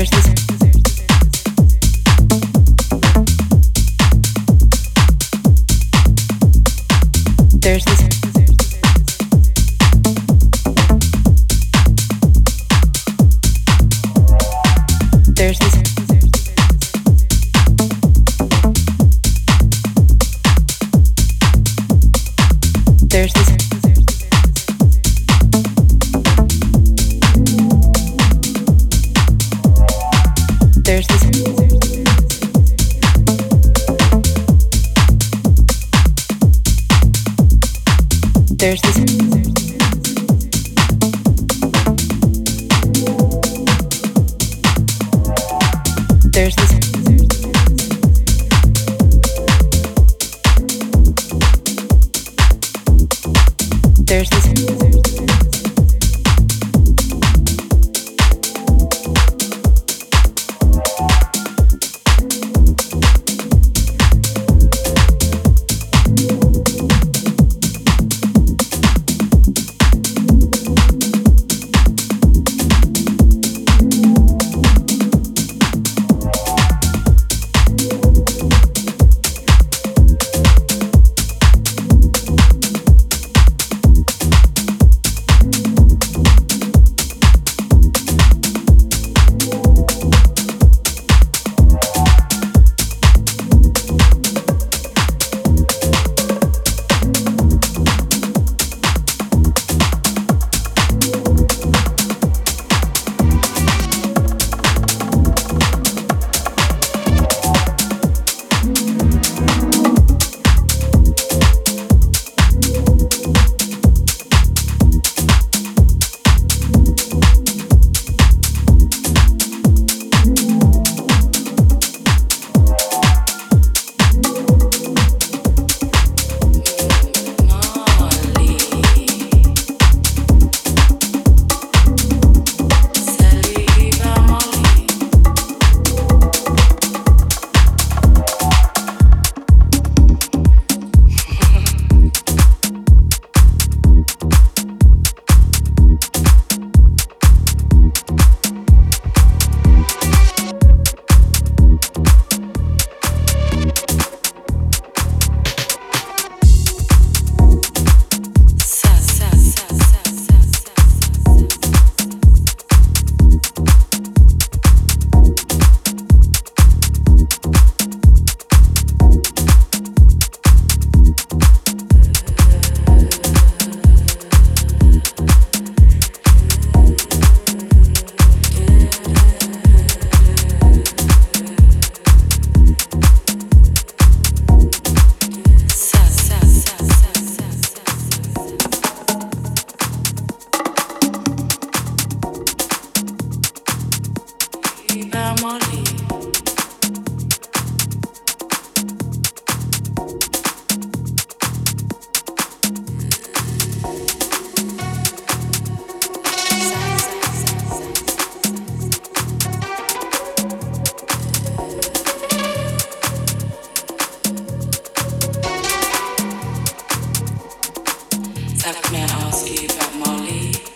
there's this ask you about Molly?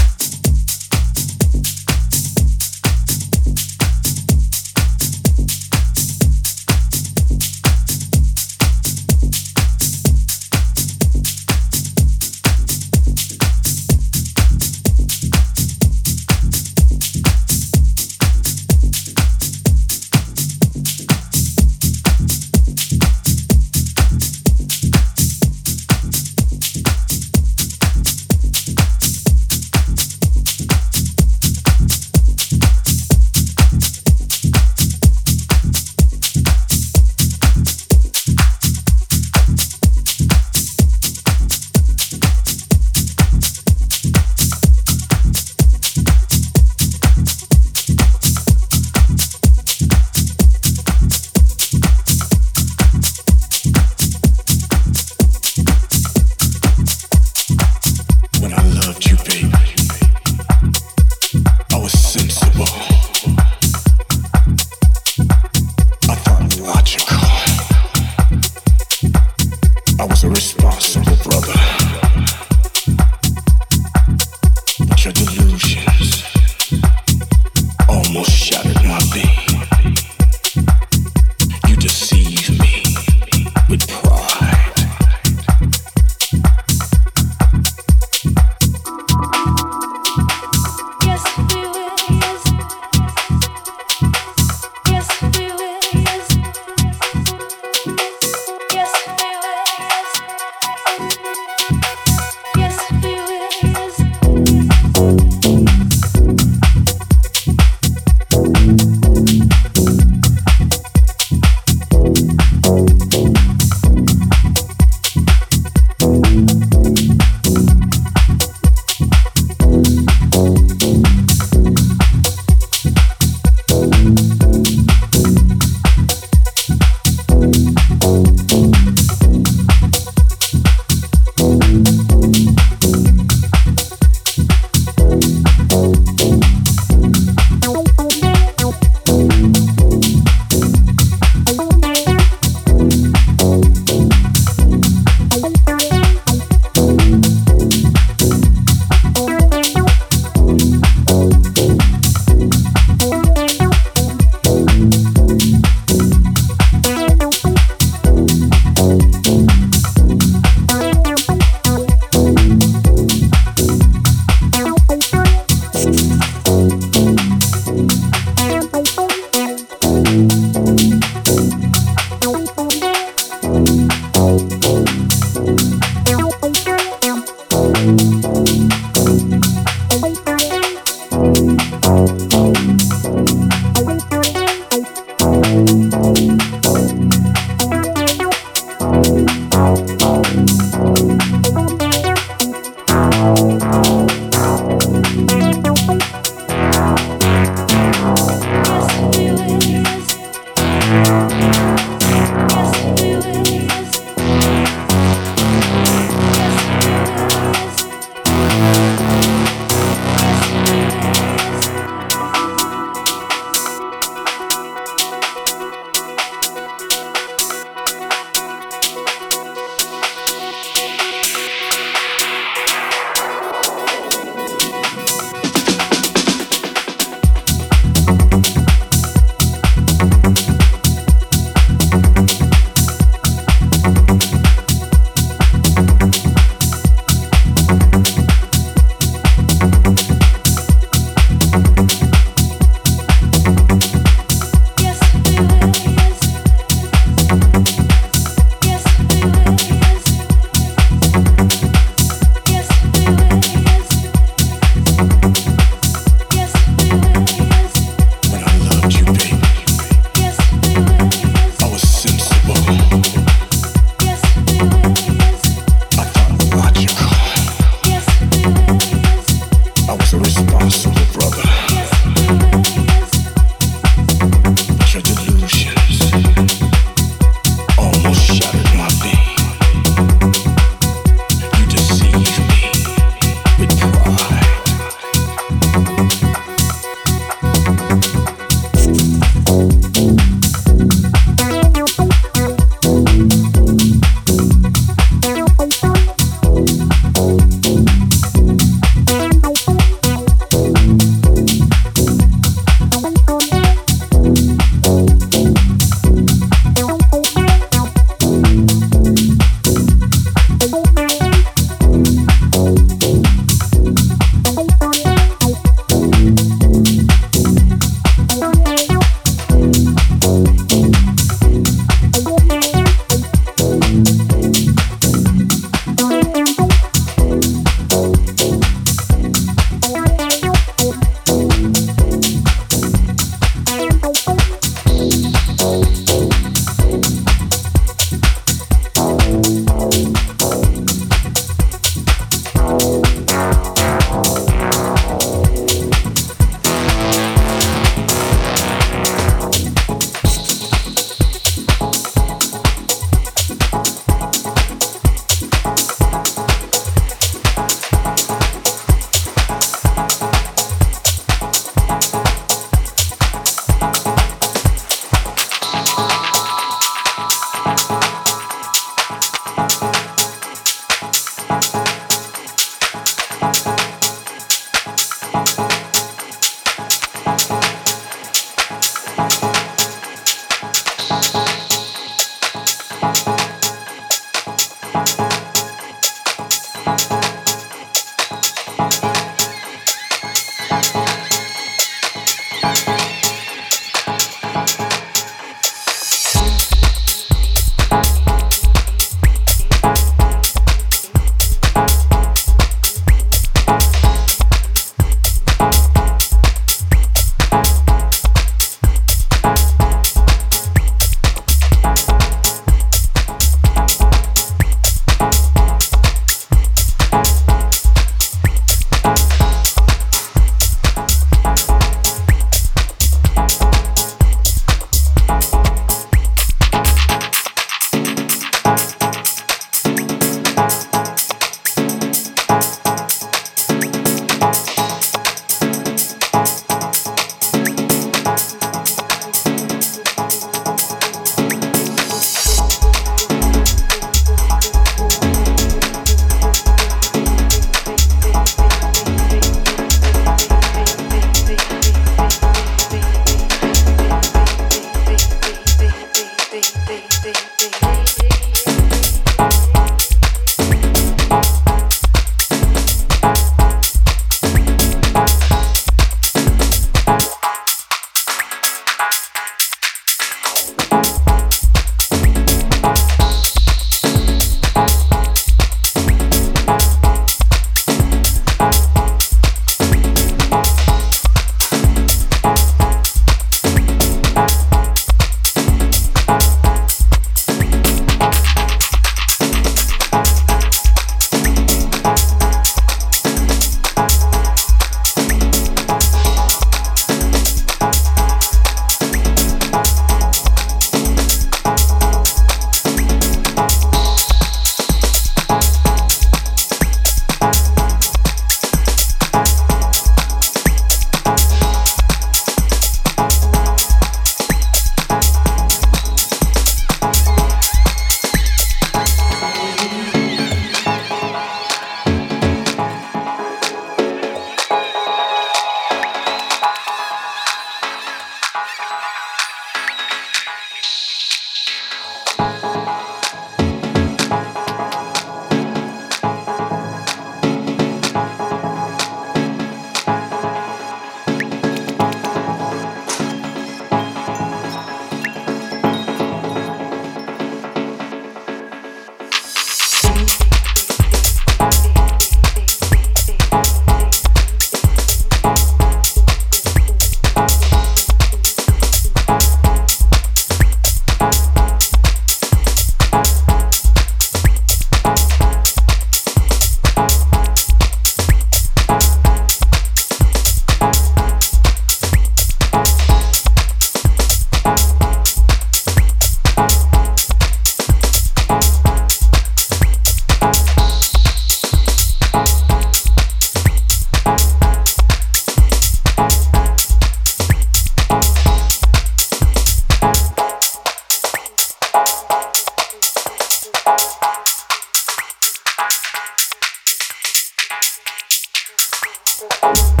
Bye.